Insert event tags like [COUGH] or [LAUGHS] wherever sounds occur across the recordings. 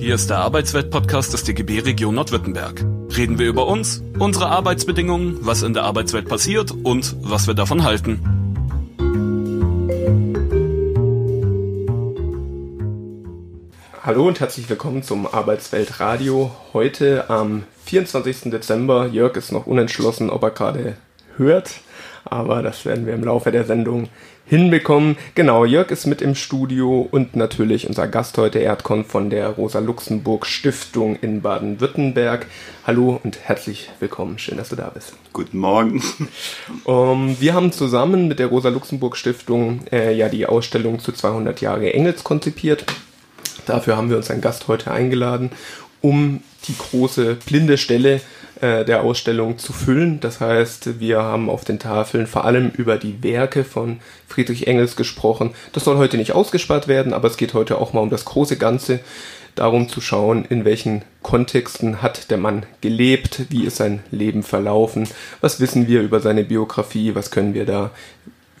Hier ist der Arbeitswelt-Podcast des DGB Region Nordwürttemberg. Reden wir über uns, unsere Arbeitsbedingungen, was in der Arbeitswelt passiert und was wir davon halten. Hallo und herzlich willkommen zum Arbeitswelt Radio. Heute am 24. Dezember. Jörg ist noch unentschlossen, ob er gerade hört, aber das werden wir im Laufe der Sendung hinbekommen. Genau, Jörg ist mit im Studio und natürlich unser Gast heute, Erdkon von der Rosa-Luxemburg Stiftung in Baden-Württemberg. Hallo und herzlich willkommen. Schön, dass du da bist. Guten Morgen. Um, ähm, wir haben zusammen mit der Rosa-Luxemburg Stiftung äh, ja die Ausstellung zu 200 Jahre Engels konzipiert. Dafür haben wir uns einen Gast heute eingeladen, um die große blinde Stelle äh, der Ausstellung zu füllen. Das heißt, wir haben auf den Tafeln vor allem über die Werke von Friedrich Engels gesprochen. Das soll heute nicht ausgespart werden, aber es geht heute auch mal um das große Ganze, darum zu schauen, in welchen Kontexten hat der Mann gelebt, wie ist sein Leben verlaufen, was wissen wir über seine Biografie, was können wir da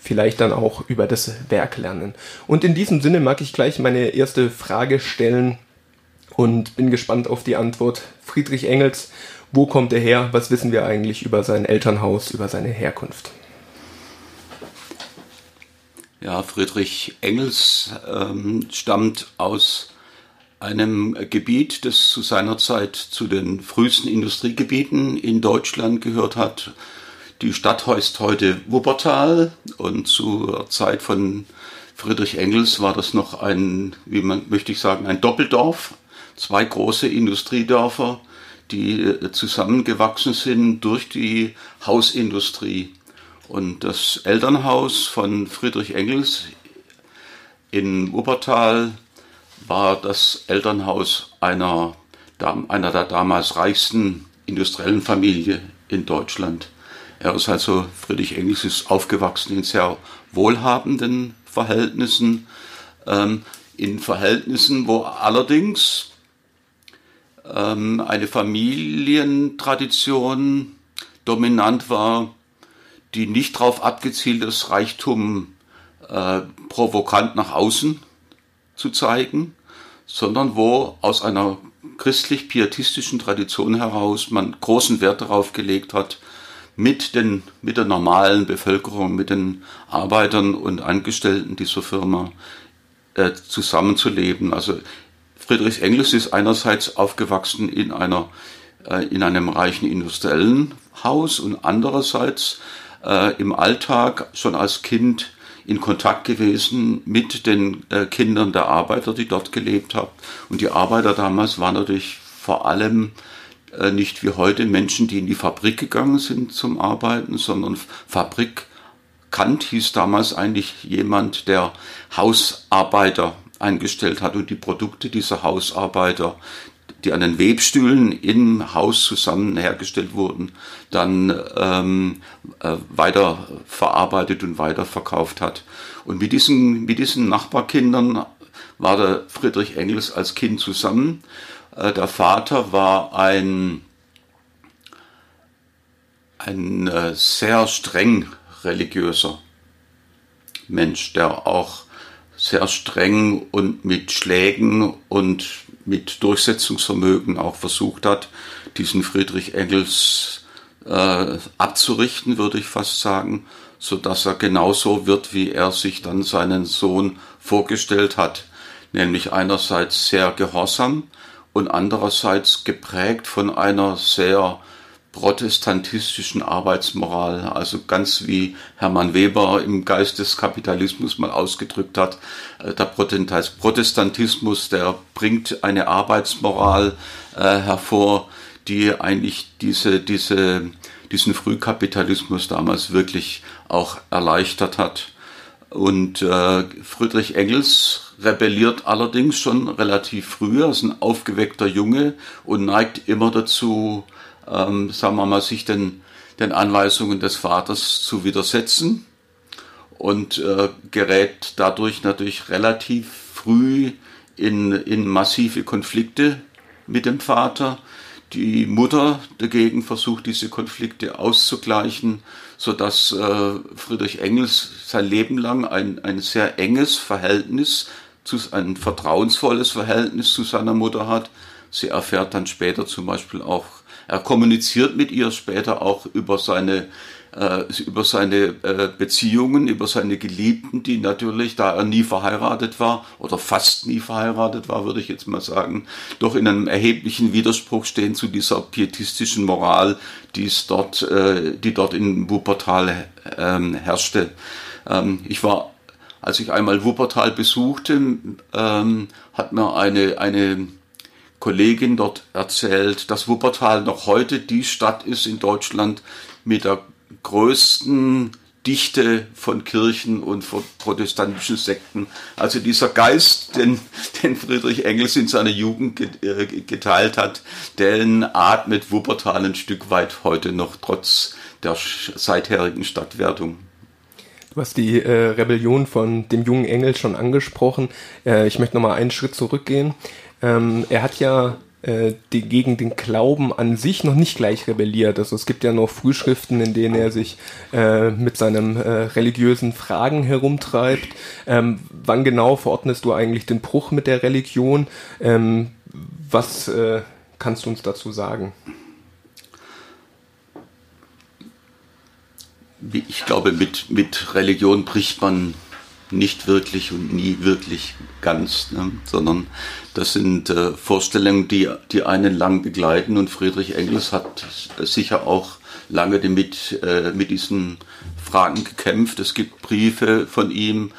vielleicht dann auch über das Werk lernen. Und in diesem Sinne mag ich gleich meine erste Frage stellen und bin gespannt auf die Antwort. Friedrich Engels wo kommt er her? Was wissen wir eigentlich über sein Elternhaus, über seine Herkunft? Ja, Friedrich Engels ähm, stammt aus einem Gebiet, das zu seiner Zeit zu den frühesten Industriegebieten in Deutschland gehört hat. Die Stadt heißt heute Wuppertal und zur Zeit von Friedrich Engels war das noch ein, wie man möchte ich sagen, ein Doppeldorf. Zwei große Industriedörfer die äh, zusammengewachsen sind durch die Hausindustrie. Und das Elternhaus von Friedrich Engels in Wuppertal war das Elternhaus einer, einer der damals reichsten industriellen Familie in Deutschland. Er ist also, Friedrich Engels ist aufgewachsen in sehr wohlhabenden Verhältnissen, ähm, in Verhältnissen, wo allerdings ähm, eine Familientradition dominant war, die nicht darauf abgezielt ist, Reichtum äh, provokant nach außen zu zeigen, sondern wo aus einer christlich-pietistischen Tradition heraus man großen Wert darauf gelegt hat, mit, den, mit der normalen Bevölkerung, mit den Arbeitern und Angestellten dieser Firma äh, zusammenzuleben. Also Friedrich Engels ist einerseits aufgewachsen in einer äh, in einem reichen industriellen Haus und andererseits äh, im Alltag schon als Kind in Kontakt gewesen mit den äh, Kindern der Arbeiter, die dort gelebt haben. Und die Arbeiter damals waren natürlich vor allem äh, nicht wie heute Menschen, die in die Fabrik gegangen sind zum Arbeiten, sondern Fabrikant hieß damals eigentlich jemand, der Hausarbeiter eingestellt hat und die Produkte dieser Hausarbeiter, die an den Webstühlen im Haus zusammen hergestellt wurden, dann ähm, äh, weiter verarbeitet und weiterverkauft hat. Und mit diesen, mit diesen Nachbarkindern war der Friedrich Engels als Kind zusammen. Äh, der Vater war ein, ein äh, sehr streng religiöser Mensch, der auch sehr streng und mit Schlägen und mit Durchsetzungsvermögen auch versucht hat, diesen Friedrich Engels äh, abzurichten, würde ich fast sagen, so dass er genauso wird, wie er sich dann seinen Sohn vorgestellt hat, nämlich einerseits sehr gehorsam und andererseits geprägt von einer sehr protestantistischen Arbeitsmoral, also ganz wie Hermann Weber im Geist des Kapitalismus mal ausgedrückt hat, äh, der Protestantismus, der bringt eine Arbeitsmoral äh, hervor, die eigentlich diese, diese, diesen Frühkapitalismus damals wirklich auch erleichtert hat. Und äh, Friedrich Engels rebelliert allerdings schon relativ früh, er ist ein aufgeweckter Junge und neigt immer dazu, ähm, sagen wir mal, sich den, den Anweisungen des Vaters zu widersetzen und äh, gerät dadurch natürlich relativ früh in, in massive Konflikte mit dem Vater. Die Mutter dagegen versucht, diese Konflikte auszugleichen, so dass äh, Friedrich Engels sein Leben lang ein, ein sehr enges Verhältnis zu, ein vertrauensvolles Verhältnis zu seiner Mutter hat. Sie erfährt dann später zum Beispiel auch, er kommuniziert mit ihr später auch über seine äh, über seine äh, Beziehungen, über seine Geliebten, die natürlich, da er nie verheiratet war oder fast nie verheiratet war, würde ich jetzt mal sagen, doch in einem erheblichen Widerspruch stehen zu dieser pietistischen Moral, die es dort, äh, die dort in Wuppertal ähm, herrschte. Ähm, ich war, als ich einmal Wuppertal besuchte, ähm, hat mir eine, eine Kollegin dort erzählt, dass Wuppertal noch heute die Stadt ist in Deutschland mit der größten Dichte von Kirchen und von protestantischen Sekten. Also dieser Geist, den, den Friedrich Engels in seiner Jugend äh, geteilt hat, den atmet Wuppertal ein Stück weit heute noch trotz der seitherigen Stadtwertung. Du hast die äh, Rebellion von dem jungen Engels schon angesprochen. Äh, ich möchte nochmal einen Schritt zurückgehen. Ähm, er hat ja äh, die, gegen den Glauben an sich noch nicht gleich rebelliert. Also es gibt ja noch Frühschriften, in denen er sich äh, mit seinen äh, religiösen Fragen herumtreibt. Ähm, wann genau verordnest du eigentlich den Bruch mit der Religion? Ähm, was äh, kannst du uns dazu sagen? Ich glaube, mit, mit Religion bricht man nicht wirklich und nie wirklich ganz, ne? sondern das sind äh, Vorstellungen, die, die einen lang begleiten und Friedrich Engels hat sicher auch lange mit, äh, mit diesen Fragen gekämpft. Es gibt Briefe von ihm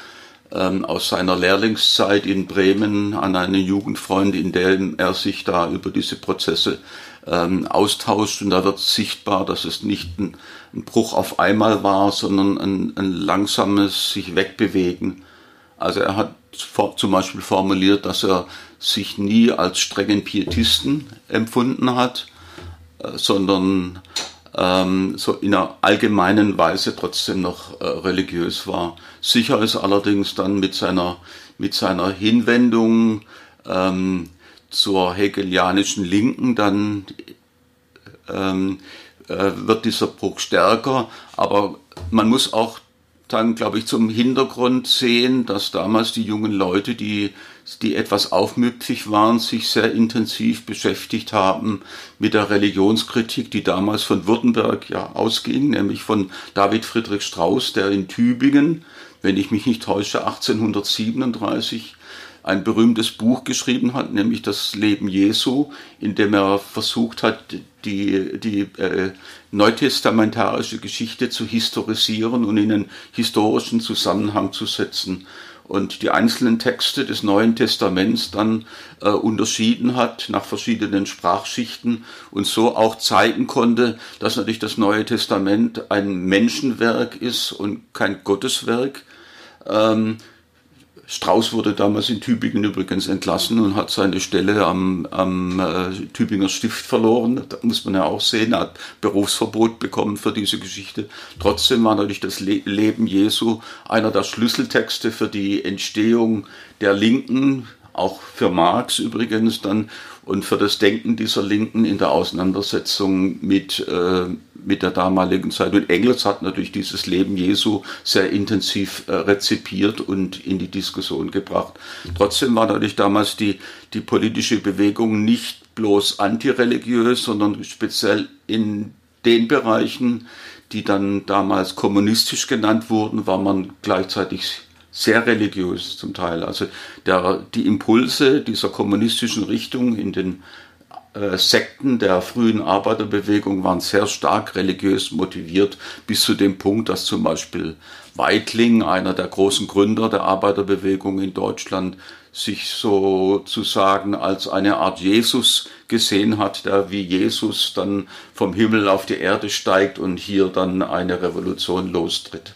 ähm, aus seiner Lehrlingszeit in Bremen an einen Jugendfreund, in dem er sich da über diese Prozesse ähm, austauscht und da wird sichtbar, dass es nicht ein, ein Bruch auf einmal war, sondern ein, ein langsames sich wegbewegen. Also er hat zum Beispiel formuliert, dass er sich nie als strengen Pietisten empfunden hat, äh, sondern ähm, so in einer allgemeinen Weise trotzdem noch äh, religiös war. Sicher ist allerdings dann mit seiner, mit seiner Hinwendung ähm, zur hegelianischen Linken dann ähm, äh, wird dieser Bruch stärker, aber man muss auch dann, glaube ich, zum Hintergrund sehen, dass damals die jungen Leute, die, die etwas aufmüpfig waren, sich sehr intensiv beschäftigt haben mit der Religionskritik, die damals von Württemberg ja ausging, nämlich von David Friedrich Strauss, der in Tübingen, wenn ich mich nicht täusche, 1837 ein berühmtes Buch geschrieben hat, nämlich das Leben Jesu, in dem er versucht hat, die, die äh, neutestamentarische Geschichte zu historisieren und in einen historischen Zusammenhang zu setzen und die einzelnen Texte des Neuen Testaments dann äh, unterschieden hat nach verschiedenen Sprachschichten und so auch zeigen konnte, dass natürlich das Neue Testament ein Menschenwerk ist und kein Gotteswerk. Ähm, Strauß wurde damals in Tübingen übrigens entlassen und hat seine Stelle am, am äh, Tübinger Stift verloren. Da muss man ja auch sehen, er hat Berufsverbot bekommen für diese Geschichte. Trotzdem war natürlich das Le Leben Jesu einer der Schlüsseltexte für die Entstehung der Linken, auch für Marx übrigens dann und für das Denken dieser Linken in der Auseinandersetzung mit, äh, mit der damaligen Zeit. Und Engels hat natürlich dieses Leben Jesu sehr intensiv äh, rezipiert und in die Diskussion gebracht. Trotzdem war natürlich damals die, die politische Bewegung nicht bloß antireligiös, sondern speziell in den Bereichen, die dann damals kommunistisch genannt wurden, war man gleichzeitig sehr religiös zum Teil. Also der, die Impulse dieser kommunistischen Richtung in den Sekten der frühen Arbeiterbewegung waren sehr stark religiös motiviert, bis zu dem Punkt, dass zum Beispiel Weitling, einer der großen Gründer der Arbeiterbewegung in Deutschland, sich sozusagen als eine Art Jesus gesehen hat, der wie Jesus dann vom Himmel auf die Erde steigt und hier dann eine Revolution lostritt.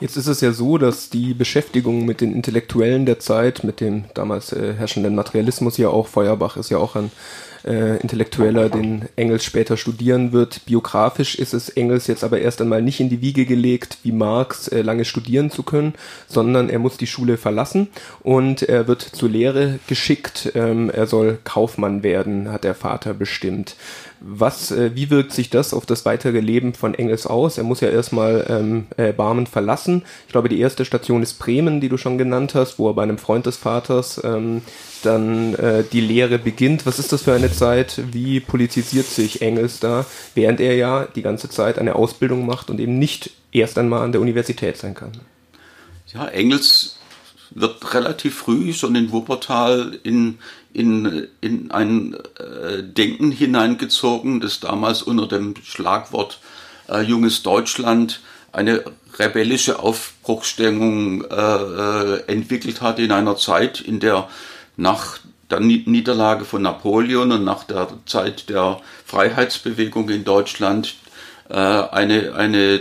Jetzt ist es ja so, dass die Beschäftigung mit den Intellektuellen der Zeit, mit dem damals äh, herrschenden Materialismus ja auch, Feuerbach ist ja auch ein äh, Intellektueller, den Engels später studieren wird. Biografisch ist es Engels jetzt aber erst einmal nicht in die Wiege gelegt, wie Marx äh, lange studieren zu können, sondern er muss die Schule verlassen und er wird zur Lehre geschickt. Ähm, er soll Kaufmann werden, hat der Vater bestimmt. Was, äh, wie wirkt sich das auf das weitere Leben von Engels aus? Er muss ja erstmal ähm, äh, Barmen verlassen. Ich glaube, die erste Station ist Bremen, die du schon genannt hast, wo er bei einem Freund des Vaters ähm, dann äh, die Lehre beginnt. Was ist das für eine Zeit? Wie politisiert sich Engels da, während er ja die ganze Zeit eine Ausbildung macht und eben nicht erst einmal an der Universität sein kann? Ja, Engels wird relativ früh schon in Wuppertal in, in, in ein äh, Denken hineingezogen, das damals unter dem Schlagwort äh, Junges Deutschland eine rebellische Aufbruchsstimmung äh, äh entwickelt hat in einer Zeit, in der nach der Niederlage von Napoleon und nach der Zeit der Freiheitsbewegung in Deutschland äh, eine, eine,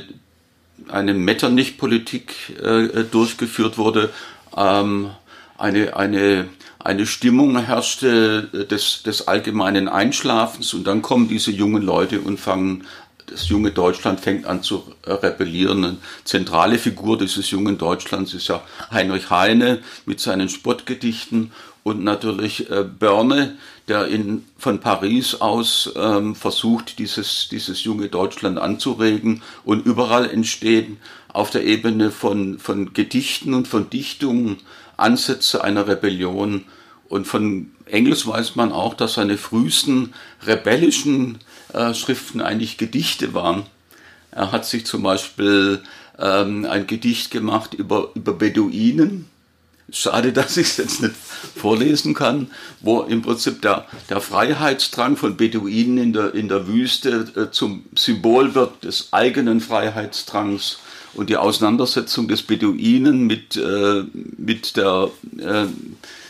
eine Metternich-Politik äh, durchgeführt wurde, ähm, eine, eine, eine Stimmung herrschte des, des allgemeinen Einschlafens und dann kommen diese jungen Leute und fangen das junge Deutschland fängt an zu rebellieren. Eine zentrale Figur dieses jungen Deutschlands ist ja Heinrich Heine mit seinen Spottgedichten und natürlich äh, Börne, der in, von Paris aus ähm, versucht, dieses, dieses junge Deutschland anzuregen. Und überall entstehen auf der Ebene von, von Gedichten und von Dichtungen Ansätze einer Rebellion. Und von Engels weiß man auch, dass seine frühesten rebellischen äh, Schriften eigentlich Gedichte waren. Er hat sich zum Beispiel ähm, ein Gedicht gemacht über, über Beduinen, Schade, [LAUGHS] dass ich es jetzt nicht vorlesen kann, wo im Prinzip der, der Freiheitsdrang von Beduinen in der, in der Wüste äh, zum Symbol wird des eigenen Freiheitsdrangs und die Auseinandersetzung des Beduinen mit, äh, mit, der, äh,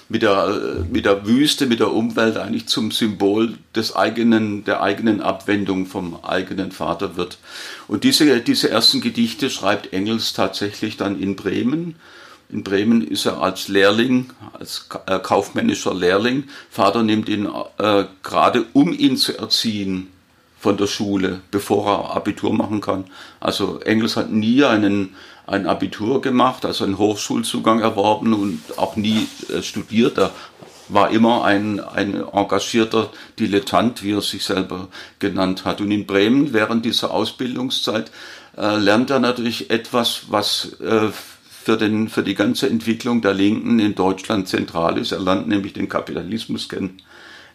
mit, der, mit der Wüste, mit der Umwelt eigentlich zum Symbol des eigenen, der eigenen Abwendung vom eigenen Vater wird. Und diese, diese ersten Gedichte schreibt Engels tatsächlich dann in Bremen in Bremen ist er als Lehrling, als äh, kaufmännischer Lehrling. Vater nimmt ihn äh, gerade, um ihn zu erziehen, von der Schule, bevor er Abitur machen kann. Also Engels hat nie einen, ein Abitur gemacht, also einen Hochschulzugang erworben und auch nie äh, studiert. Er war immer ein, ein engagierter Dilettant, wie er sich selber genannt hat. Und in Bremen während dieser Ausbildungszeit äh, lernt er natürlich etwas, was äh, für, den, für die ganze Entwicklung der Linken in Deutschland zentral ist. Er lernt nämlich den Kapitalismus kennen.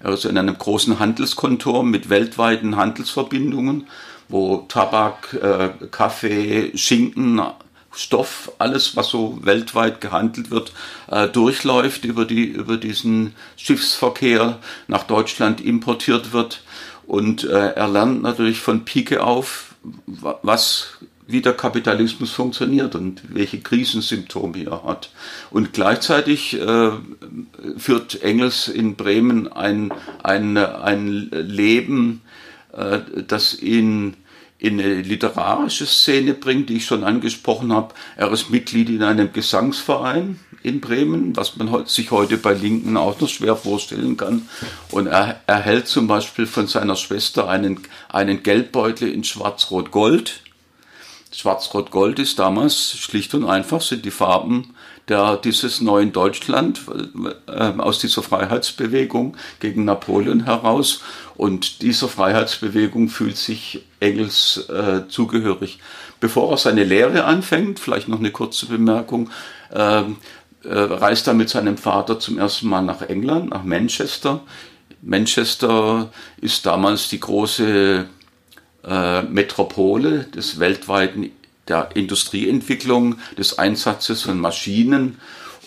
Ist in einem großen Handelskontor mit weltweiten Handelsverbindungen, wo Tabak, äh, Kaffee, Schinken, Stoff, alles, was so weltweit gehandelt wird, äh, durchläuft über, die, über diesen Schiffsverkehr nach Deutschland importiert wird. Und äh, er lernt natürlich von Pike auf, was wie der Kapitalismus funktioniert und welche Krisensymptome er hat. Und gleichzeitig äh, führt Engels in Bremen ein, ein, ein Leben, äh, das ihn in eine literarische Szene bringt, die ich schon angesprochen habe. Er ist Mitglied in einem Gesangsverein in Bremen, was man sich heute bei Linken auch noch schwer vorstellen kann. Und er erhält zum Beispiel von seiner Schwester einen, einen Geldbeutel in Schwarz-Rot-Gold Schwarz-Rot-Gold ist damals schlicht und einfach sind die Farben der, dieses neuen Deutschland äh, aus dieser Freiheitsbewegung gegen Napoleon heraus. Und dieser Freiheitsbewegung fühlt sich Engels äh, zugehörig. Bevor er seine Lehre anfängt, vielleicht noch eine kurze Bemerkung, äh, äh, reist er mit seinem Vater zum ersten Mal nach England, nach Manchester. Manchester ist damals die große äh, Metropole des weltweiten der Industrieentwicklung, des Einsatzes von Maschinen.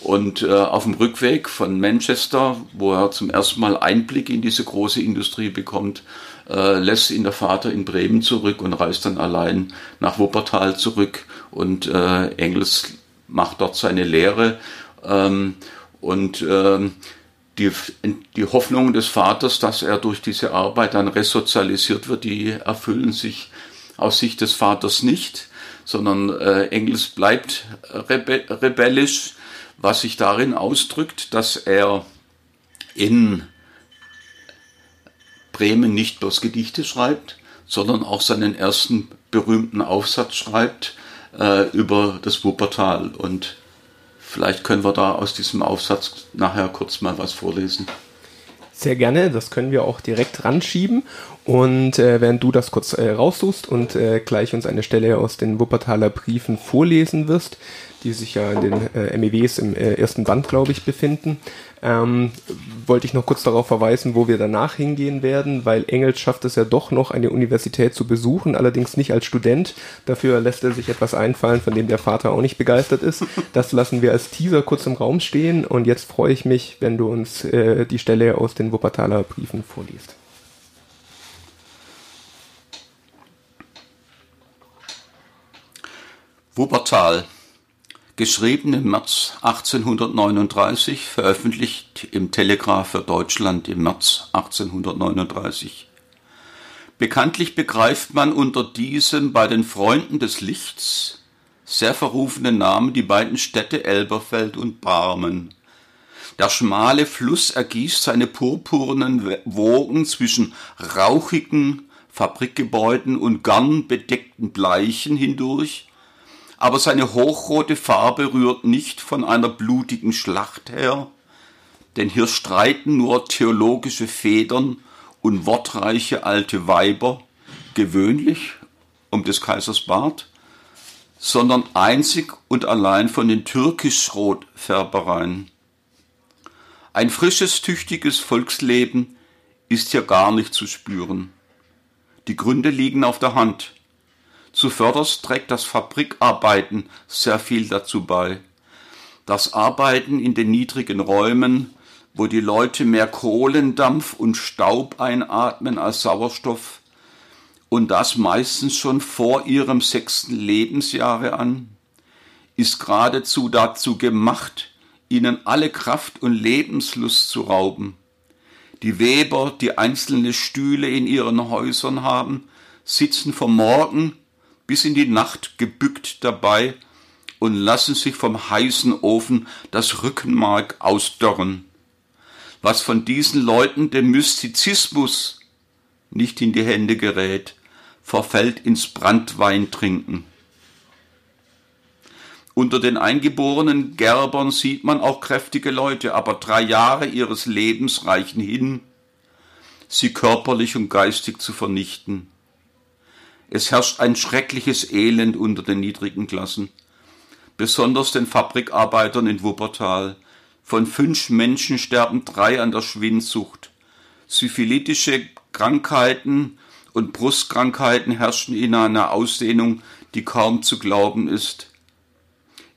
Und äh, auf dem Rückweg von Manchester, wo er zum ersten Mal Einblick in diese große Industrie bekommt, äh, lässt ihn der Vater in Bremen zurück und reist dann allein nach Wuppertal zurück. Und äh, Engels macht dort seine Lehre. Ähm, und ähm, die, die Hoffnungen des Vaters, dass er durch diese Arbeit dann resozialisiert wird, die erfüllen sich aus Sicht des Vaters nicht, sondern äh, Engels bleibt rebe rebellisch, was sich darin ausdrückt, dass er in Bremen nicht bloß Gedichte schreibt, sondern auch seinen ersten berühmten Aufsatz schreibt äh, über das Wuppertal. Und Vielleicht können wir da aus diesem Aufsatz nachher kurz mal was vorlesen. Sehr gerne, das können wir auch direkt ranschieben. Und äh, während du das kurz äh, raussuchst und äh, gleich uns eine Stelle aus den Wuppertaler Briefen vorlesen wirst, die sich ja in den äh, MEWs im äh, ersten Band, glaube ich, befinden, ähm, wollte ich noch kurz darauf verweisen, wo wir danach hingehen werden, weil Engels schafft es ja doch noch, eine Universität zu besuchen, allerdings nicht als Student. Dafür lässt er sich etwas einfallen, von dem der Vater auch nicht begeistert ist. Das lassen wir als Teaser kurz im Raum stehen und jetzt freue ich mich, wenn du uns äh, die Stelle aus den Wuppertaler Briefen vorliest. Wuppertal geschrieben im März 1839, veröffentlicht im Telegraph für Deutschland im März 1839. Bekanntlich begreift man unter diesem bei den Freunden des Lichts sehr verrufenen Namen die beiden Städte Elberfeld und Barmen. Der schmale Fluss ergießt seine purpurnen Wogen zwischen rauchigen Fabrikgebäuden und gern bedeckten Bleichen hindurch, aber seine hochrote Farbe rührt nicht von einer blutigen Schlacht her, denn hier streiten nur theologische Federn und wortreiche alte Weiber, gewöhnlich um des Kaisers Bart, sondern einzig und allein von den türkisch-rot-Färbereien. Ein frisches, tüchtiges Volksleben ist hier gar nicht zu spüren. Die Gründe liegen auf der Hand. Zuvörderst trägt das Fabrikarbeiten sehr viel dazu bei. Das Arbeiten in den niedrigen Räumen, wo die Leute mehr Kohlendampf und Staub einatmen als Sauerstoff, und das meistens schon vor ihrem sechsten Lebensjahre an, ist geradezu dazu gemacht, ihnen alle Kraft und Lebenslust zu rauben. Die Weber, die einzelne Stühle in ihren Häusern haben, sitzen vom Morgen bis in die Nacht gebückt dabei und lassen sich vom heißen Ofen das Rückenmark ausdörren. Was von diesen Leuten dem Mystizismus nicht in die Hände gerät, verfällt ins Brandweintrinken. Unter den eingeborenen Gerbern sieht man auch kräftige Leute, aber drei Jahre ihres Lebens reichen hin, sie körperlich und geistig zu vernichten. Es herrscht ein schreckliches Elend unter den niedrigen Klassen, besonders den Fabrikarbeitern in Wuppertal. Von fünf Menschen sterben drei an der Schwindsucht. Syphilitische Krankheiten und Brustkrankheiten herrschen in einer Ausdehnung, die kaum zu glauben ist.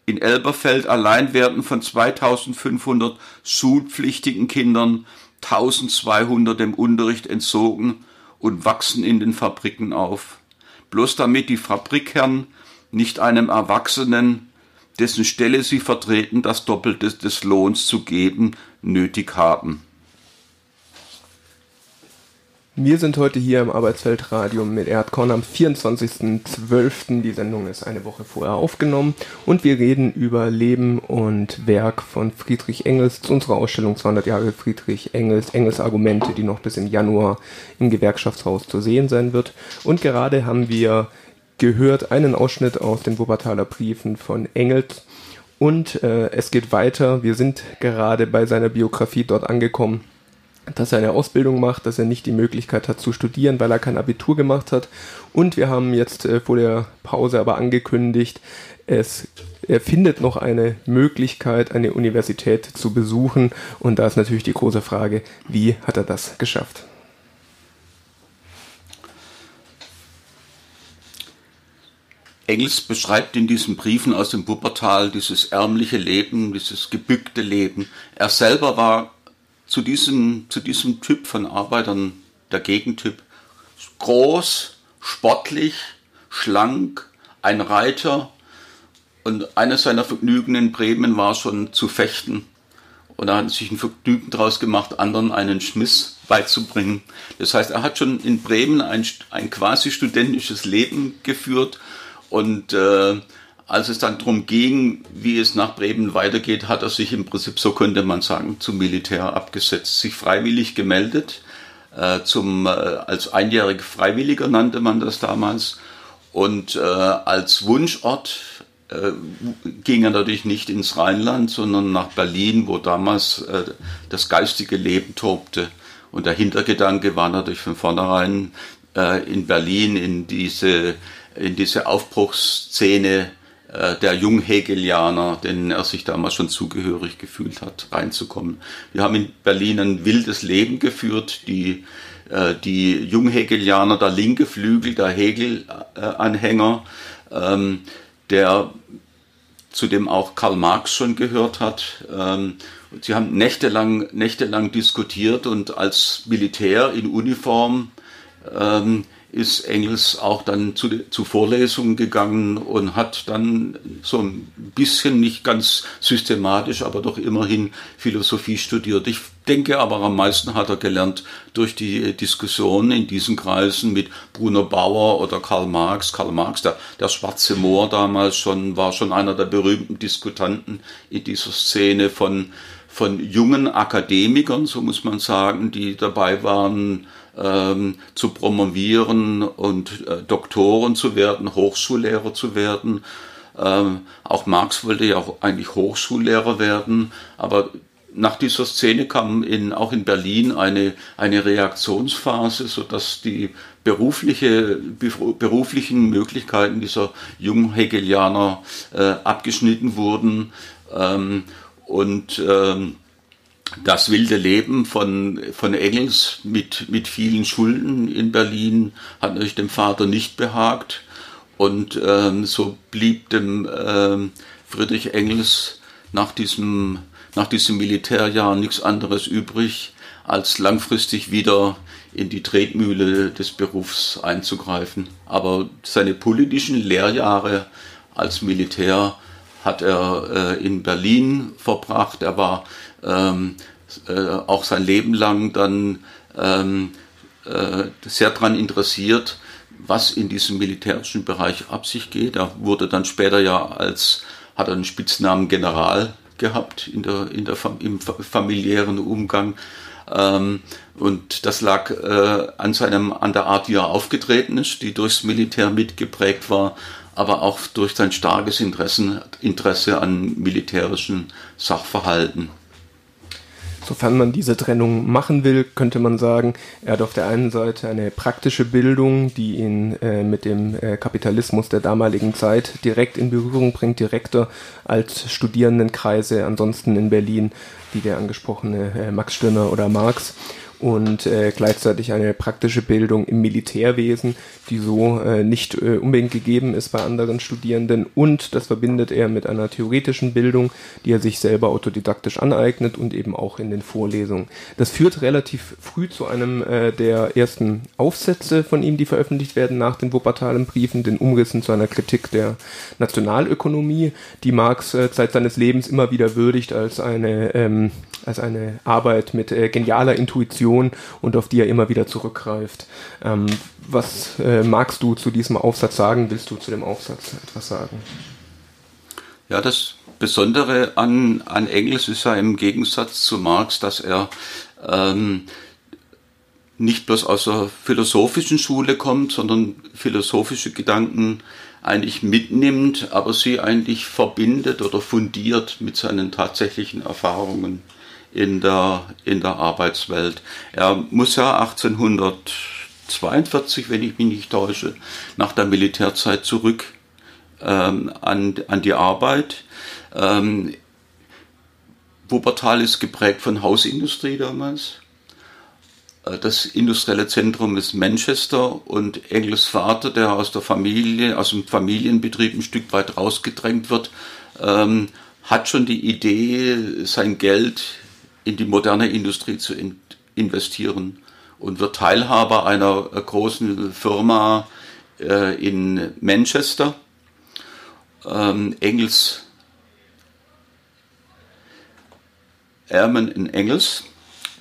In Elberfeld allein werden von 2500 schulpflichtigen Kindern 1200 dem Unterricht entzogen und wachsen in den Fabriken auf bloß damit die Fabrikherren nicht einem Erwachsenen, dessen Stelle sie vertreten, das Doppelte des Lohns zu geben, nötig haben. Wir sind heute hier im Arbeitsfeldradio mit Erdkorn am 24.12. Die Sendung ist eine Woche vorher aufgenommen und wir reden über Leben und Werk von Friedrich Engels zu unserer Ausstellung 200 Jahre Friedrich Engels, Engels Argumente, die noch bis im Januar im Gewerkschaftshaus zu sehen sein wird. Und gerade haben wir gehört einen Ausschnitt aus den Wuppertaler Briefen von Engels und äh, es geht weiter. Wir sind gerade bei seiner Biografie dort angekommen dass er eine Ausbildung macht, dass er nicht die Möglichkeit hat zu studieren, weil er kein Abitur gemacht hat. Und wir haben jetzt äh, vor der Pause aber angekündigt, es, er findet noch eine Möglichkeit, eine Universität zu besuchen. Und da ist natürlich die große Frage, wie hat er das geschafft? Engels beschreibt in diesen Briefen aus dem Wuppertal dieses ärmliche Leben, dieses gebückte Leben. Er selber war zu diesem, zu diesem Typ von Arbeitern, der Gegentyp. Groß, sportlich, schlank, ein Reiter. Und eines seiner Vergnügen in Bremen war schon zu fechten. Und er hat sich ein Vergnügen daraus gemacht, anderen einen Schmiss beizubringen. Das heißt, er hat schon in Bremen ein, ein quasi studentisches Leben geführt und äh, als es dann darum ging, wie es nach Bremen weitergeht, hat er sich im Prinzip, so könnte man sagen, zum Militär abgesetzt, sich freiwillig gemeldet, äh, zum, äh, als einjähriger Freiwilliger nannte man das damals. Und äh, als Wunschort äh, ging er natürlich nicht ins Rheinland, sondern nach Berlin, wo damals äh, das geistige Leben tobte. Und der Hintergedanke war natürlich von vornherein äh, in Berlin in diese, in diese Aufbruchsszene der Junghegelianer, denen er sich damals schon zugehörig gefühlt hat, reinzukommen. Wir haben in Berlin ein wildes Leben geführt, die äh, die Junghegelianer, der linke Flügel, der Hegel-Anhänger, ähm, der zu dem auch Karl Marx schon gehört hat. Ähm, sie haben nächtelang, nächtelang diskutiert und als Militär in Uniform ähm, ist Engels auch dann zu, zu Vorlesungen gegangen und hat dann so ein bisschen nicht ganz systematisch, aber doch immerhin Philosophie studiert. Ich denke aber am meisten hat er gelernt durch die Diskussion in diesen Kreisen mit Bruno Bauer oder Karl Marx. Karl Marx, der, der schwarze Moor damals schon, war schon einer der berühmten Diskutanten in dieser Szene von, von jungen Akademikern, so muss man sagen, die dabei waren, ähm, zu promovieren und äh, Doktoren zu werden, Hochschullehrer zu werden. Ähm, auch Marx wollte ja auch eigentlich Hochschullehrer werden, aber nach dieser Szene kam in, auch in Berlin eine, eine Reaktionsphase, sodass die berufliche, beruflichen Möglichkeiten dieser jungen Hegelianer äh, abgeschnitten wurden. Ähm, und ähm, das wilde Leben von, von Engels mit, mit vielen Schulden in Berlin hat natürlich dem Vater nicht behagt. Und ähm, so blieb dem ähm, Friedrich Engels nach diesem, nach diesem Militärjahr nichts anderes übrig, als langfristig wieder in die Tretmühle des Berufs einzugreifen. Aber seine politischen Lehrjahre als Militär hat er äh, in Berlin verbracht. Er war ähm, äh, auch sein Leben lang dann ähm, äh, sehr daran interessiert, was in diesem militärischen Bereich ab sich geht. Er wurde dann später ja als, hat er einen Spitznamen General gehabt in der, in der, im familiären Umgang. Ähm, und das lag äh, an seinem, an der Art, wie er aufgetreten ist, die durchs Militär mitgeprägt war, aber auch durch sein starkes Interesse, Interesse an militärischen Sachverhalten. Sofern man diese Trennung machen will, könnte man sagen, er hat auf der einen Seite eine praktische Bildung, die ihn äh, mit dem äh, Kapitalismus der damaligen Zeit direkt in Berührung bringt, direkter als Studierendenkreise ansonsten in Berlin, wie der angesprochene äh, Max Stirner oder Marx und äh, gleichzeitig eine praktische Bildung im Militärwesen, die so äh, nicht äh, unbedingt gegeben ist bei anderen Studierenden. Und das verbindet er mit einer theoretischen Bildung, die er sich selber autodidaktisch aneignet und eben auch in den Vorlesungen. Das führt relativ früh zu einem äh, der ersten Aufsätze von ihm, die veröffentlicht werden nach den Wuppertalen Briefen, den Umrissen zu einer Kritik der Nationalökonomie, die Marx äh, seit seines Lebens immer wieder würdigt als eine, ähm, als eine Arbeit mit äh, genialer Intuition Tradition und auf die er immer wieder zurückgreift. Ähm, was äh, magst du zu diesem Aufsatz sagen? Willst du zu dem Aufsatz etwas sagen? Ja, das Besondere an, an Engels ist ja im Gegensatz zu Marx, dass er ähm, nicht bloß aus der philosophischen Schule kommt, sondern philosophische Gedanken eigentlich mitnimmt, aber sie eigentlich verbindet oder fundiert mit seinen tatsächlichen Erfahrungen in der, in der Arbeitswelt. Er muss ja 1842, wenn ich mich nicht täusche, nach der Militärzeit zurück ähm, an, an die Arbeit. Ähm, Wuppertal ist geprägt von Hausindustrie damals. Äh, das industrielle Zentrum ist Manchester und Engels Vater, der aus der Familie, aus dem Familienbetrieb ein Stück weit rausgedrängt wird, ähm, hat schon die Idee, sein Geld in die moderne Industrie zu in investieren und wird Teilhaber einer äh, großen Firma äh, in Manchester. Ähm, Engels, Ermen in Engels.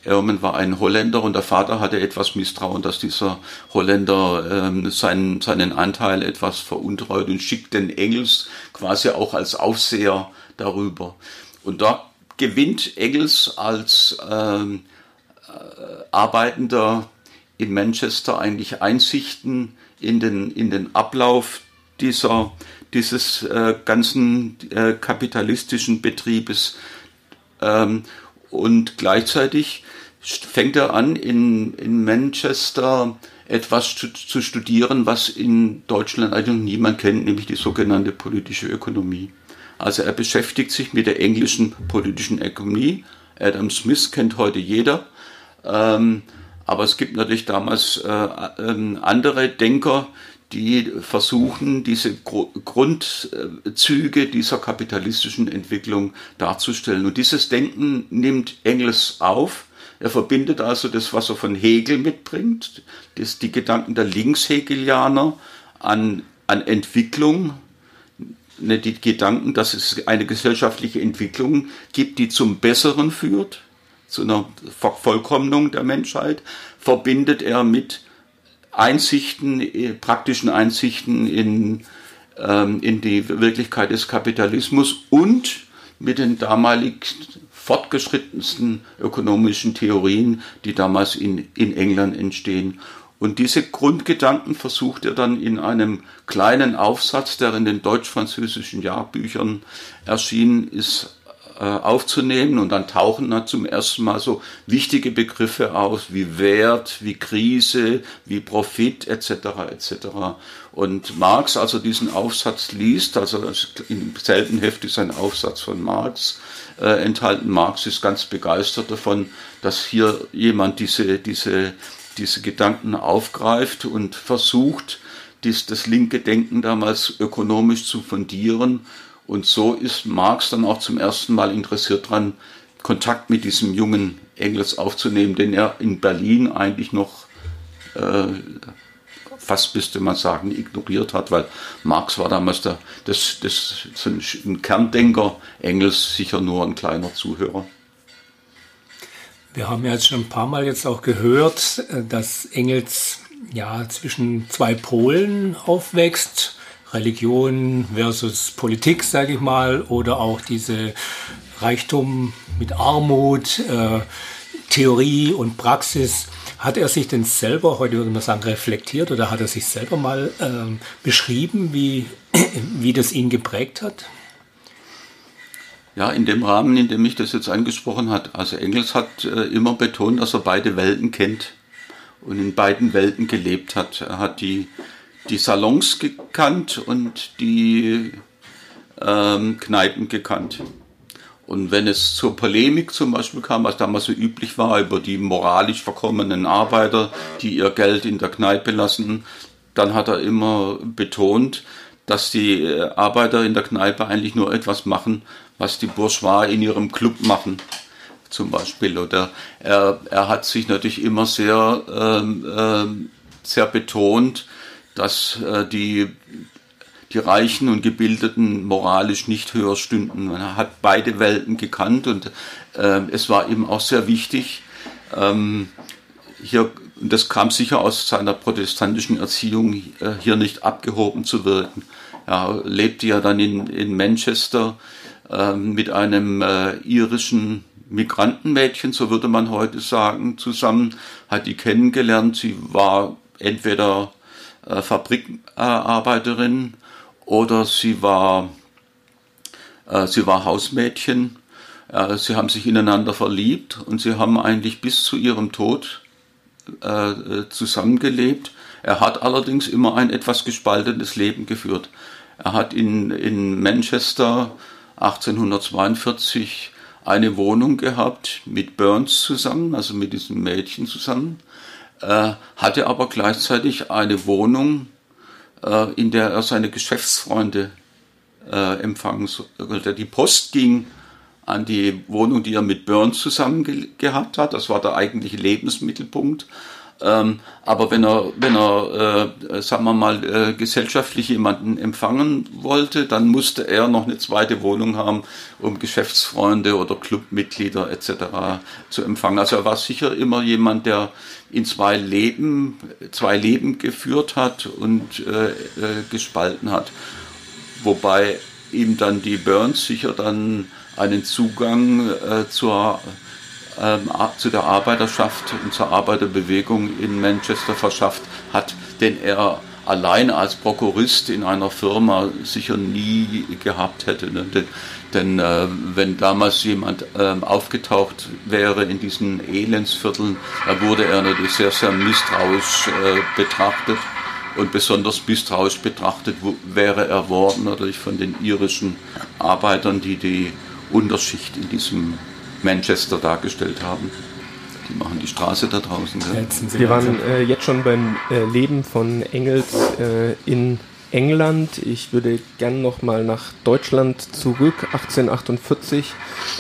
Ermen war ein Holländer und der Vater hatte etwas Misstrauen, dass dieser Holländer ähm, seinen, seinen Anteil etwas veruntreut und schickt den Engels quasi auch als Aufseher darüber. Und da gewinnt Engels als ähm, äh, Arbeitender in Manchester eigentlich Einsichten in den, in den Ablauf dieser, dieses äh, ganzen äh, kapitalistischen Betriebes ähm, und gleichzeitig fängt er an, in, in Manchester etwas zu, zu studieren, was in Deutschland eigentlich niemand kennt, nämlich die sogenannte politische Ökonomie. Also er beschäftigt sich mit der englischen politischen Ökonomie. Adam Smith kennt heute jeder. Ähm, aber es gibt natürlich damals äh, äh, andere Denker, die versuchen, diese Gru Grundzüge dieser kapitalistischen Entwicklung darzustellen. Und dieses Denken nimmt Engels auf. Er verbindet also das, was er von Hegel mitbringt, das, die Gedanken der Linkshegelianer an, an Entwicklung, ne, die Gedanken, dass es eine gesellschaftliche Entwicklung gibt, die zum Besseren führt, zu einer Vervollkommnung der Menschheit, verbindet er mit Einsichten, äh, praktischen Einsichten in, ähm, in die Wirklichkeit des Kapitalismus und mit den damalig fortgeschrittensten ökonomischen Theorien, die damals in, in England entstehen. Und diese Grundgedanken versucht er dann in einem kleinen Aufsatz, der in den deutsch-französischen Jahrbüchern erschienen ist, äh, aufzunehmen und dann tauchen dann zum ersten Mal so wichtige Begriffe aus wie Wert, wie Krise, wie Profit etc. etc. Und Marx, also diesen Aufsatz liest, also im selben Heft ist ein Aufsatz von Marx äh, enthalten. Marx ist ganz begeistert davon, dass hier jemand diese, diese, diese Gedanken aufgreift und versucht, dies, das linke Denken damals ökonomisch zu fundieren und so ist Marx dann auch zum ersten Mal interessiert daran, Kontakt mit diesem jungen Engels aufzunehmen, den er in Berlin eigentlich noch äh, fast müsste man sagen, ignoriert hat, weil Marx war damals der, das, das, so ein Kerndenker, Engels sicher nur ein kleiner Zuhörer. Wir haben ja jetzt schon ein paar Mal jetzt auch gehört, äh, dass Engels ja zwischen zwei Polen aufwächst. Religion versus Politik, sage ich mal, oder auch diese Reichtum mit Armut, äh, Theorie und Praxis. Hat er sich denn selber, heute würde man sagen, reflektiert oder hat er sich selber mal äh, beschrieben, wie, [CLEARS THROAT] wie das ihn geprägt hat? Ja, in dem Rahmen, in dem ich das jetzt angesprochen hat. Also Engels hat äh, immer betont, dass er beide Welten kennt und in beiden Welten gelebt hat. Er hat die die Salons gekannt und die ähm, Kneipen gekannt. Und wenn es zur Polemik zum Beispiel kam, was damals so üblich war, über die moralisch verkommenen Arbeiter, die ihr Geld in der Kneipe lassen, dann hat er immer betont, dass die äh, Arbeiter in der Kneipe eigentlich nur etwas machen, was die Bourgeois in ihrem Club machen, zum Beispiel. Oder er, er hat sich natürlich immer sehr, ähm, ähm, sehr betont, dass äh, die, die Reichen und Gebildeten moralisch nicht höher stünden. Man hat beide Welten gekannt und äh, es war ihm auch sehr wichtig, ähm, hier, und das kam sicher aus seiner protestantischen Erziehung, äh, hier nicht abgehoben zu wirken. Er lebte ja dann in, in Manchester äh, mit einem äh, irischen Migrantenmädchen, so würde man heute sagen, zusammen, hat die kennengelernt. Sie war entweder äh, Fabrikarbeiterin oder sie war, äh, sie war Hausmädchen. Äh, sie haben sich ineinander verliebt und sie haben eigentlich bis zu ihrem Tod äh, zusammengelebt. Er hat allerdings immer ein etwas gespaltenes Leben geführt. Er hat in, in Manchester 1842 eine Wohnung gehabt mit Burns zusammen, also mit diesem Mädchen zusammen äh, hatte aber gleichzeitig eine Wohnung, äh, in der er seine Geschäftsfreunde äh, empfangen sollte. Die Post ging an die Wohnung, die er mit Burns zusammen ge gehabt hat. Das war der eigentliche Lebensmittelpunkt. Ähm, aber wenn er, wenn er, äh, sagen wir mal, äh, gesellschaftlich jemanden empfangen wollte, dann musste er noch eine zweite Wohnung haben, um Geschäftsfreunde oder Clubmitglieder etc. zu empfangen. Also er war sicher immer jemand, der in zwei Leben, zwei Leben geführt hat und äh, äh, gespalten hat. Wobei ihm dann die Burns sicher dann einen Zugang äh, zur ähm, zu der Arbeiterschaft und zur Arbeiterbewegung in Manchester verschafft hat, den er allein als Prokurist in einer Firma sicher nie gehabt hätte. Ne? Denn äh, wenn damals jemand äh, aufgetaucht wäre in diesen Elendsvierteln, da wurde er natürlich sehr, sehr misstrauisch äh, betrachtet. Und besonders misstrauisch betrachtet wäre er worden natürlich von den irischen Arbeitern, die die Unterschicht in diesem Manchester dargestellt haben. Die machen die Straße da draußen. Gell? Wir waren äh, jetzt schon beim äh, Leben von Engels äh, in England. Ich würde gern noch mal nach Deutschland zurück. 1848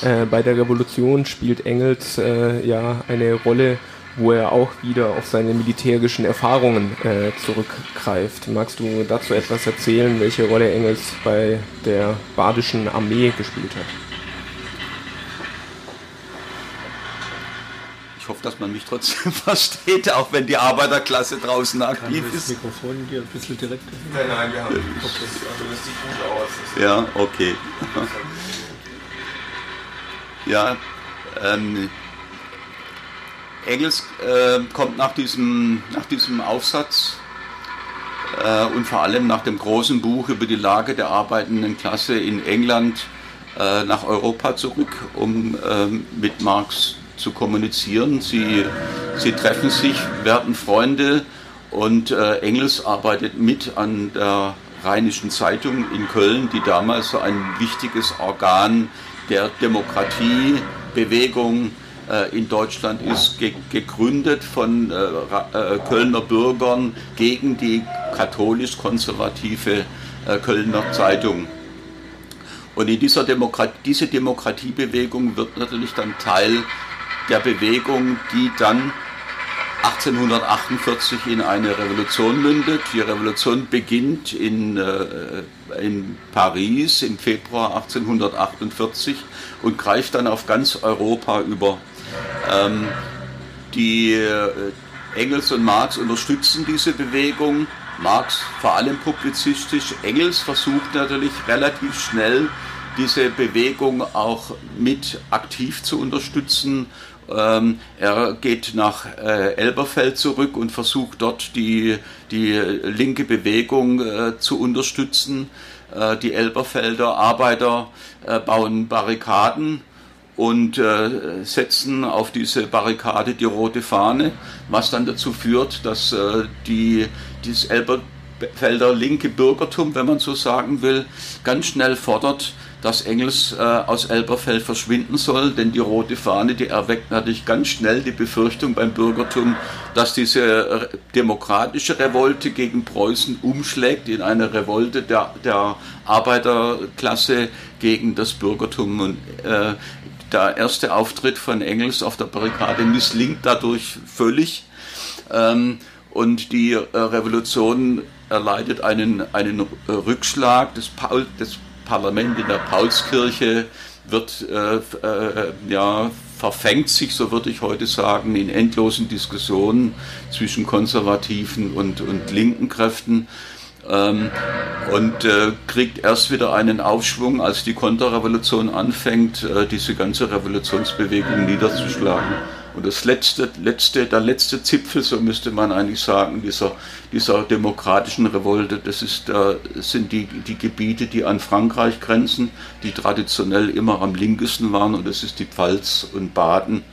äh, bei der Revolution spielt Engels äh, ja eine Rolle, wo er auch wieder auf seine militärischen Erfahrungen äh, zurückgreift. Magst du dazu etwas erzählen, welche Rolle Engels bei der badischen Armee gespielt hat? Ich hoffe, dass man mich trotzdem [LAUGHS] versteht, auch wenn die Arbeiterklasse draußen aktiv Kann ist. das Mikrofon dir ein bisschen direkt. Nein, nein, wir haben okay. das, also das sieht gut aus. Ja, okay. [LAUGHS] ja, ähm, Engels äh, kommt nach diesem, nach diesem Aufsatz äh, und vor allem nach dem großen Buch über die Lage der arbeitenden Klasse in England äh, nach Europa zurück, um ähm, mit Marx zu kommunizieren. Sie, sie treffen sich, werden Freunde und äh, Engels arbeitet mit an der Rheinischen Zeitung in Köln, die damals ein wichtiges Organ der Demokratiebewegung äh, in Deutschland ist, ge gegründet von äh, äh Kölner Bürgern gegen die katholisch-konservative äh, Kölner Zeitung. Und in dieser Demokratie, diese Demokratiebewegung wird natürlich dann Teil der Bewegung, die dann 1848 in eine Revolution mündet. Die Revolution beginnt in, äh, in Paris im Februar 1848 und greift dann auf ganz Europa über. Ähm, die äh, Engels und Marx unterstützen diese Bewegung. Marx vor allem publizistisch. Engels versucht natürlich relativ schnell diese Bewegung auch mit aktiv zu unterstützen ähm, er geht nach äh, Elberfeld zurück und versucht dort die, die linke Bewegung äh, zu unterstützen. Äh, die Elberfelder Arbeiter äh, bauen Barrikaden und äh, setzen auf diese Barrikade die rote Fahne, was dann dazu führt, dass äh, die, dieses Elberfelder linke Bürgertum, wenn man so sagen will, ganz schnell fordert, dass Engels äh, aus Elberfeld verschwinden soll, denn die rote Fahne, die erweckt natürlich ganz schnell die Befürchtung beim Bürgertum, dass diese demokratische Revolte gegen Preußen umschlägt in eine Revolte der, der Arbeiterklasse gegen das Bürgertum. Und äh, der erste Auftritt von Engels auf der Barrikade misslingt dadurch völlig. Ähm, und die äh, Revolution erleidet einen, einen Rückschlag. Das, Paul, das Parlament in der Paulskirche wird äh, äh, ja, verfängt sich, so würde ich heute sagen, in endlosen Diskussionen zwischen konservativen und, und linken Kräften ähm, und äh, kriegt erst wieder einen Aufschwung, als die Konterrevolution anfängt, äh, diese ganze Revolutionsbewegung niederzuschlagen. Und das letzte, letzte, der letzte Zipfel, so müsste man eigentlich sagen, dieser, dieser demokratischen Revolte, das ist, äh, sind die, die Gebiete, die an Frankreich grenzen, die traditionell immer am linkesten waren, und das ist die Pfalz und Baden.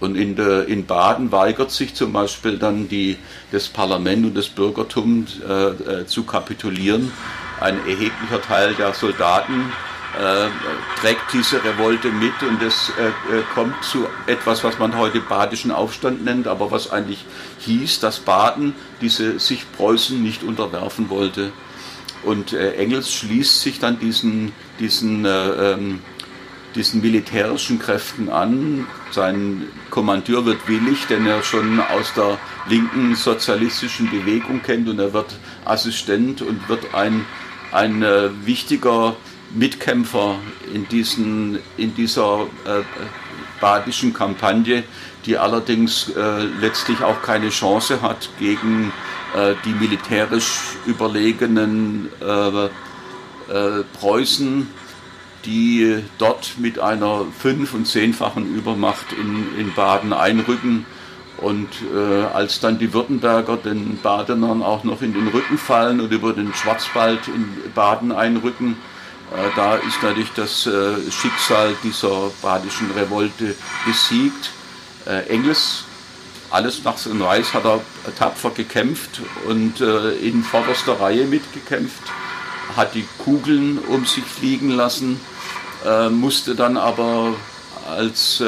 Und in, der, in Baden weigert sich zum Beispiel dann die, das Parlament und das Bürgertum äh, äh, zu kapitulieren. Ein erheblicher Teil der Soldaten äh, trägt diese Revolte mit und es äh, äh, kommt zu etwas, was man heute badischen Aufstand nennt, aber was eigentlich hieß, dass Baden diese sich Preußen nicht unterwerfen wollte. Und äh, Engels schließt sich dann diesen, diesen, äh, ähm, diesen militärischen Kräften an. Sein Kommandeur wird willig, denn er schon aus der linken sozialistischen Bewegung kennt und er wird Assistent und wird ein, ein äh, wichtiger Mitkämpfer in, diesen, in dieser äh, badischen Kampagne, die allerdings äh, letztlich auch keine Chance hat gegen äh, die militärisch überlegenen äh, äh, Preußen, die dort mit einer fünf- und zehnfachen Übermacht in, in Baden einrücken. Und äh, als dann die Württemberger den Badenern auch noch in den Rücken fallen und über den Schwarzwald in Baden einrücken, da ist natürlich das äh, Schicksal dieser badischen Revolte besiegt. Äh, Engels, alles nach und Weiß, hat er tapfer gekämpft und in vorderster Reihe mitgekämpft, hat die Kugeln um sich fliegen lassen, musste dann aber, als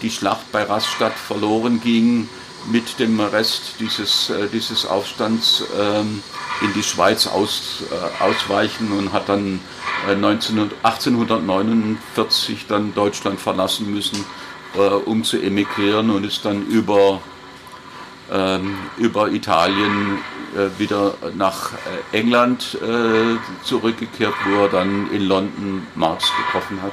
die Schlacht bei Rastatt verloren ging, mit dem Rest dieses, dieses Aufstands ähm, in die Schweiz aus, äh, ausweichen und hat dann äh, 19, 1849 dann Deutschland verlassen müssen, äh, um zu emigrieren und ist dann über, ähm, über Italien äh, wieder nach äh, England äh, zurückgekehrt, wo er dann in London Marx getroffen hat.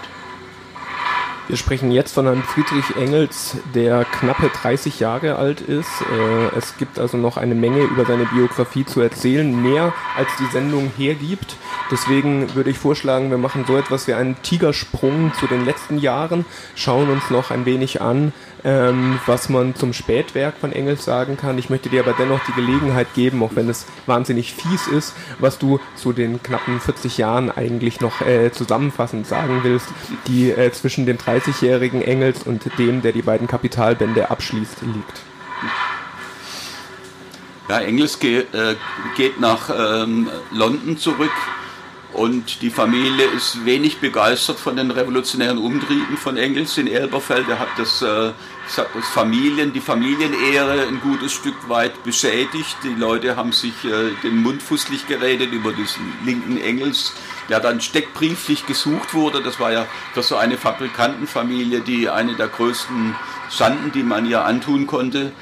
Wir sprechen jetzt von einem Friedrich Engels, der knappe 30 Jahre alt ist. Äh, es gibt also noch eine Menge über seine Biografie zu erzählen, mehr als die Sendung hergibt. Deswegen würde ich vorschlagen, wir machen so etwas wie einen Tigersprung zu den letzten Jahren, schauen uns noch ein wenig an, ähm, was man zum Spätwerk von Engels sagen kann. Ich möchte dir aber dennoch die Gelegenheit geben, auch wenn es wahnsinnig fies ist, was du zu den knappen 40 Jahren eigentlich noch äh, zusammenfassend sagen willst, die äh, zwischen dem 30-jährigen Engels und dem, der die beiden Kapitalbände abschließt, liegt. Ja, Engels geht, äh, geht nach ähm, London zurück und die Familie ist wenig begeistert von den revolutionären Umtrieben von Engels in Elberfeld. Er hat das, äh, das Familien, die Familienehre ein gutes Stück weit beschädigt. Die Leute haben sich äh, den Mund fußlich geredet über diesen linken Engels, der dann steckbrieflich gesucht wurde. Das war ja für so eine Fabrikantenfamilie die eine der größten Schanden, die man ihr antun konnte.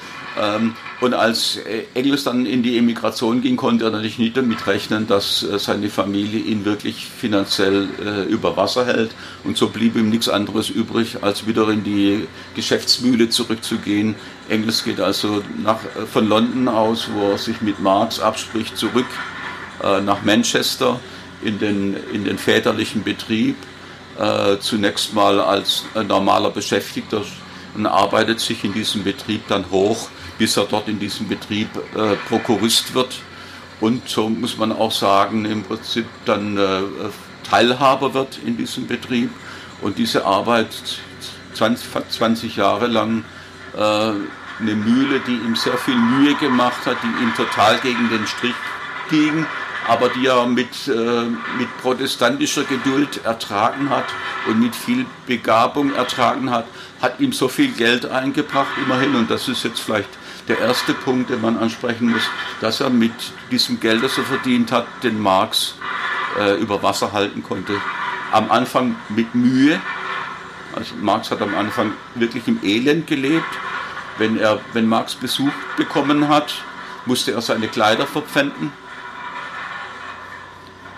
Ähm, und als äh, Engels dann in die Emigration ging, konnte er natürlich nicht damit rechnen, dass äh, seine Familie ihn wirklich finanziell äh, über Wasser hält. Und so blieb ihm nichts anderes übrig, als wieder in die Geschäftsmühle zurückzugehen. Engels geht also nach, von London aus, wo er sich mit Marx abspricht, zurück nach Manchester in den, in den väterlichen Betrieb. zunächst mal als normaler Beschäftigter und arbeitet sich in diesem Betrieb dann hoch bis er dort in diesem Betrieb äh, Prokurist wird. Und so muss man auch sagen, im Prinzip dann äh, Teilhaber wird in diesem Betrieb. Und diese Arbeit 20, 20 Jahre lang äh, eine Mühle, die ihm sehr viel Mühe gemacht hat, die ihm total gegen den Strich ging, aber die er mit, äh, mit protestantischer Geduld ertragen hat und mit viel Begabung ertragen hat, hat ihm so viel Geld eingebracht immerhin. Und das ist jetzt vielleicht der erste Punkt, den man ansprechen muss, dass er mit diesem Geld, das er verdient hat, den Marx äh, über Wasser halten konnte. Am Anfang mit Mühe. Also Marx hat am Anfang wirklich im Elend gelebt. Wenn, er, wenn Marx Besuch bekommen hat, musste er seine Kleider verpfänden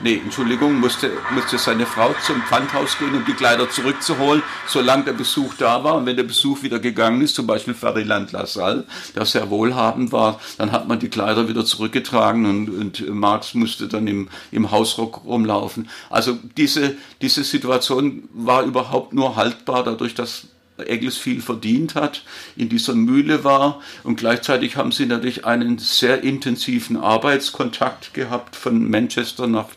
nee, Entschuldigung, musste, musste seine Frau zum Pfandhaus gehen, um die Kleider zurückzuholen, solange der Besuch da war. Und wenn der Besuch wieder gegangen ist, zum Beispiel Ferdinand Lassalle, der sehr wohlhabend war, dann hat man die Kleider wieder zurückgetragen und, und Marx musste dann im, im Hausrock rumlaufen. Also diese, diese Situation war überhaupt nur haltbar dadurch, dass Engels viel verdient hat, in dieser Mühle war und gleichzeitig haben sie natürlich einen sehr intensiven Arbeitskontakt gehabt von Manchester nach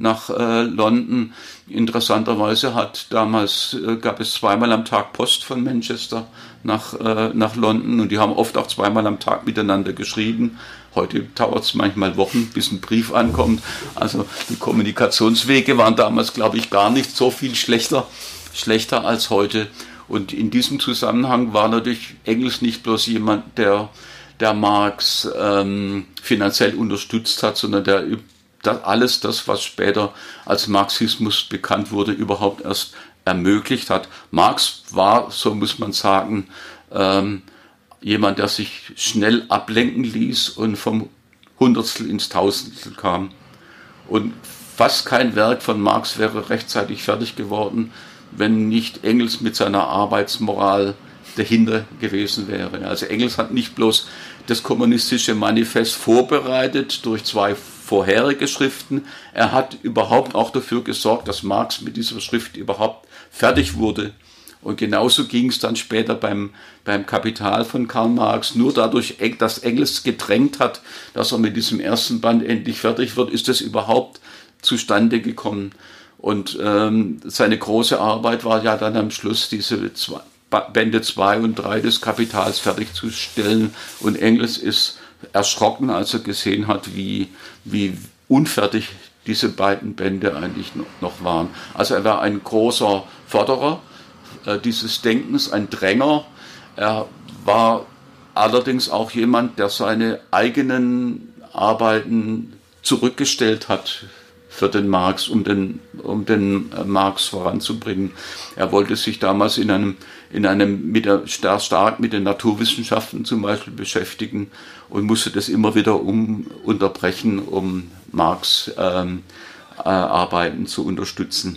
nach äh, London. Interessanterweise hat damals äh, gab es zweimal am Tag Post von Manchester nach, äh, nach London und die haben oft auch zweimal am Tag miteinander geschrieben. Heute dauert es manchmal Wochen, bis ein Brief ankommt. Also die Kommunikationswege waren damals, glaube ich, gar nicht so viel schlechter, schlechter als heute. Und in diesem Zusammenhang war natürlich Engels nicht bloß jemand, der, der Marx ähm, finanziell unterstützt hat, sondern der das, alles das, was später als Marxismus bekannt wurde, überhaupt erst ermöglicht hat. Marx war, so muss man sagen, ähm, jemand, der sich schnell ablenken ließ und vom Hundertstel ins Tausendstel kam. Und fast kein Werk von Marx wäre rechtzeitig fertig geworden, wenn nicht Engels mit seiner Arbeitsmoral dahinter gewesen wäre. Also Engels hat nicht bloß das kommunistische Manifest vorbereitet durch zwei vorherige Schriften, er hat überhaupt auch dafür gesorgt, dass Marx mit dieser Schrift überhaupt fertig wurde. Und genauso ging es dann später beim, beim Kapital von Karl Marx. Nur dadurch, dass Engels gedrängt hat, dass er mit diesem ersten Band endlich fertig wird, ist es überhaupt zustande gekommen. Und ähm, seine große Arbeit war ja dann am Schluss diese zwei, Bände 2 und 3 des Kapitals fertigzustellen. Und Engels ist erschrocken, als er gesehen hat, wie, wie unfertig diese beiden Bände eigentlich noch waren. Also er war ein großer Förderer äh, dieses Denkens, ein Dränger. Er war allerdings auch jemand, der seine eigenen Arbeiten zurückgestellt hat für den Marx, um den, um den äh, Marx voranzubringen. Er wollte sich damals in einem, in einem mit der, stark mit den Naturwissenschaften zum Beispiel beschäftigen und musste das immer wieder um, unterbrechen, um Marx ähm, äh, Arbeiten zu unterstützen.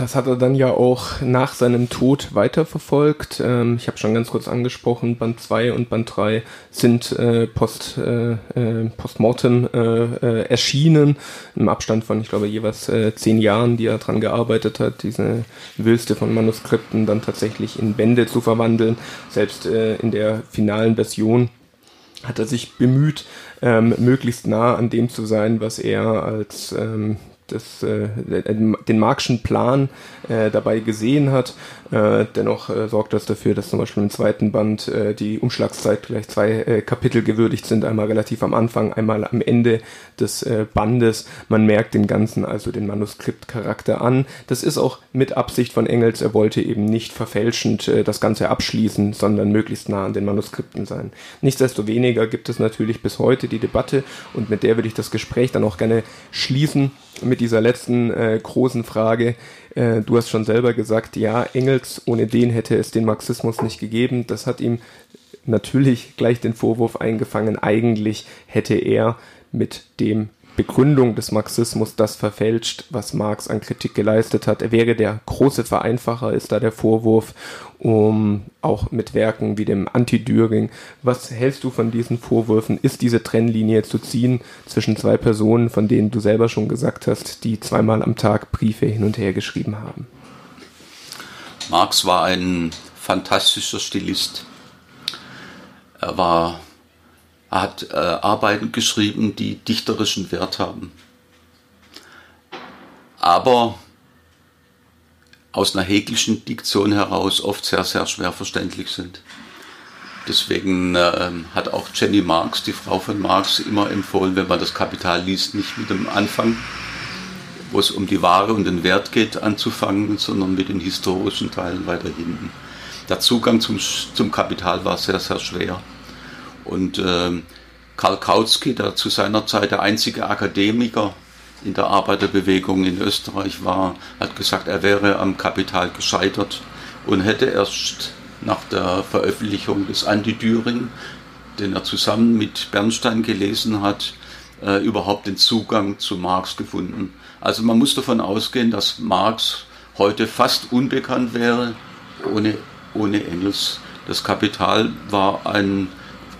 Das hat er dann ja auch nach seinem Tod weiterverfolgt. Ähm, ich habe schon ganz kurz angesprochen, Band 2 und Band 3 sind äh, post, äh, äh, postmortem äh, äh, erschienen, im Abstand von, ich glaube, jeweils äh, zehn Jahren, die er daran gearbeitet hat, diese Wülste von Manuskripten dann tatsächlich in Bände zu verwandeln. Selbst in der finalen Version hat er sich bemüht, ähm, möglichst nah an dem zu sein, was er als ähm, das, äh, den Marxischen Plan äh, dabei gesehen hat. Äh, dennoch äh, sorgt das dafür, dass zum Beispiel im zweiten Band äh, die Umschlagszeit gleich zwei äh, Kapitel gewürdigt sind, einmal relativ am Anfang, einmal am Ende des äh, Bandes. Man merkt den ganzen, also den Manuskriptcharakter an. Das ist auch mit Absicht von Engels. Er wollte eben nicht verfälschend äh, das Ganze abschließen, sondern möglichst nah an den Manuskripten sein. Nichtsdestoweniger gibt es natürlich bis heute die Debatte und mit der würde ich das Gespräch dann auch gerne schließen mit dieser letzten äh, großen Frage. Äh, du hast schon selber gesagt, ja, Engels, ohne den hätte es den Marxismus nicht gegeben. Das hat ihm natürlich gleich den Vorwurf eingefangen, eigentlich hätte er mit dem Begründung des Marxismus das verfälscht, was Marx an Kritik geleistet hat. Er wäre der große Vereinfacher, ist da der Vorwurf, um auch mit Werken wie dem Anti-Düring. Was hältst du von diesen Vorwürfen? Ist diese Trennlinie zu ziehen zwischen zwei Personen, von denen du selber schon gesagt hast, die zweimal am Tag Briefe hin und her geschrieben haben? Marx war ein fantastischer Stilist. Er war er hat äh, Arbeiten geschrieben, die dichterischen Wert haben. Aber aus einer hegelischen Diktion heraus oft sehr, sehr schwer verständlich sind. Deswegen äh, hat auch Jenny Marx, die Frau von Marx, immer empfohlen, wenn man das Kapital liest, nicht mit dem Anfang, wo es um die Ware und den Wert geht, anzufangen, sondern mit den historischen Teilen weiter hinten. Der Zugang zum, zum Kapital war sehr, sehr schwer. Und äh, Karl Kautsky, der zu seiner Zeit der einzige Akademiker in der Arbeiterbewegung in Österreich war, hat gesagt, er wäre am Kapital gescheitert und hätte erst nach der Veröffentlichung des Anti-Düring, den er zusammen mit Bernstein gelesen hat, äh, überhaupt den Zugang zu Marx gefunden. Also man muss davon ausgehen, dass Marx heute fast unbekannt wäre ohne, ohne Engels. Das Kapital war ein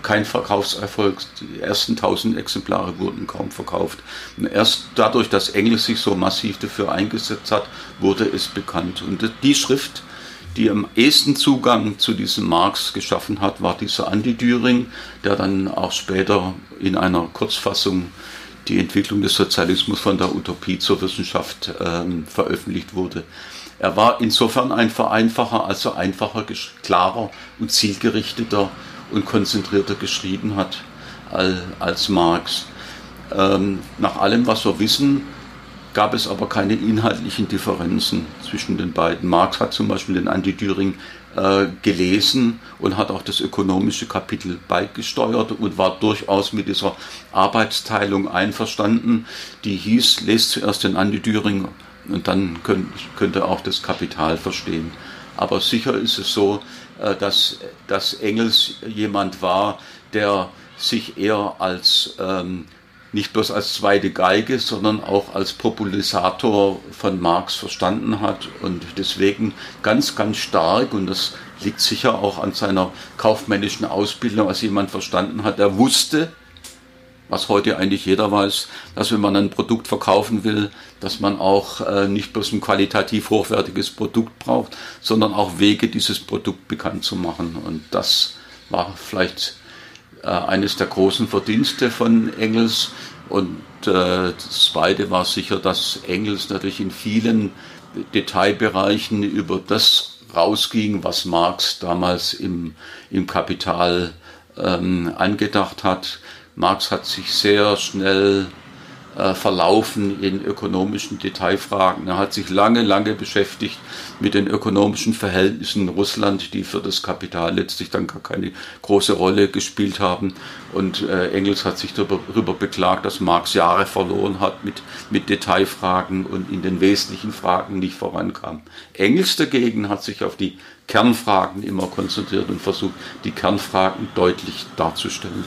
kein Verkaufserfolg. Die ersten 1000 Exemplare wurden kaum verkauft. Und erst dadurch, dass Engels sich so massiv dafür eingesetzt hat, wurde es bekannt. Und die Schrift, die am ehesten Zugang zu diesem Marx geschaffen hat, war dieser Andi Düring, der dann auch später in einer Kurzfassung die Entwicklung des Sozialismus von der Utopie zur Wissenschaft ähm, veröffentlicht wurde. Er war insofern ein Vereinfacher, also einfacher, klarer und zielgerichteter und konzentrierter geschrieben hat als Marx. Ähm, nach allem, was wir wissen, gab es aber keine inhaltlichen Differenzen zwischen den beiden. Marx hat zum Beispiel den Anti-Düring äh, gelesen und hat auch das ökonomische Kapitel beigesteuert und war durchaus mit dieser Arbeitsteilung einverstanden, die hieß, lest zuerst den Anti-Düring und dann könnt, könnt auch das Kapital verstehen. Aber sicher ist es so, dass, dass Engels jemand war, der sich eher als ähm, nicht bloß als zweite Geige, sondern auch als Popularisator von Marx verstanden hat und deswegen ganz, ganz stark, und das liegt sicher auch an seiner kaufmännischen Ausbildung, als jemand verstanden hat, er wusste, was heute eigentlich jeder weiß, dass wenn man ein Produkt verkaufen will, dass man auch äh, nicht bloß ein qualitativ hochwertiges Produkt braucht, sondern auch Wege, dieses Produkt bekannt zu machen. Und das war vielleicht äh, eines der großen Verdienste von Engels. Und äh, das Zweite war sicher, dass Engels natürlich in vielen Detailbereichen über das rausging, was Marx damals im, im Kapital ähm, angedacht hat. Marx hat sich sehr schnell äh, verlaufen in ökonomischen Detailfragen. Er hat sich lange, lange beschäftigt mit den ökonomischen Verhältnissen in Russland, die für das Kapital letztlich dann gar keine große Rolle gespielt haben. Und äh, Engels hat sich darüber beklagt, dass Marx Jahre verloren hat mit, mit Detailfragen und in den wesentlichen Fragen nicht vorankam. Engels dagegen hat sich auf die Kernfragen immer konzentriert und versucht, die Kernfragen deutlich darzustellen.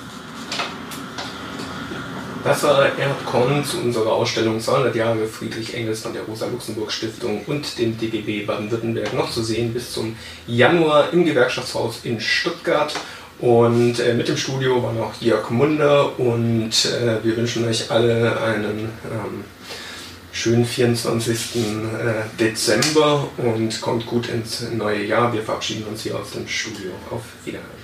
Das war Erhard Korn zu unserer Ausstellung 200 Jahre Friedrich Engels von der Rosa-Luxemburg-Stiftung und dem DGB Baden-Württemberg noch zu sehen bis zum Januar im Gewerkschaftshaus in Stuttgart. Und äh, mit dem Studio war noch Jörg Munder und äh, wir wünschen euch alle einen ähm, schönen 24. Äh, Dezember und kommt gut ins neue Jahr. Wir verabschieden uns hier aus dem Studio. Auf Wiedersehen.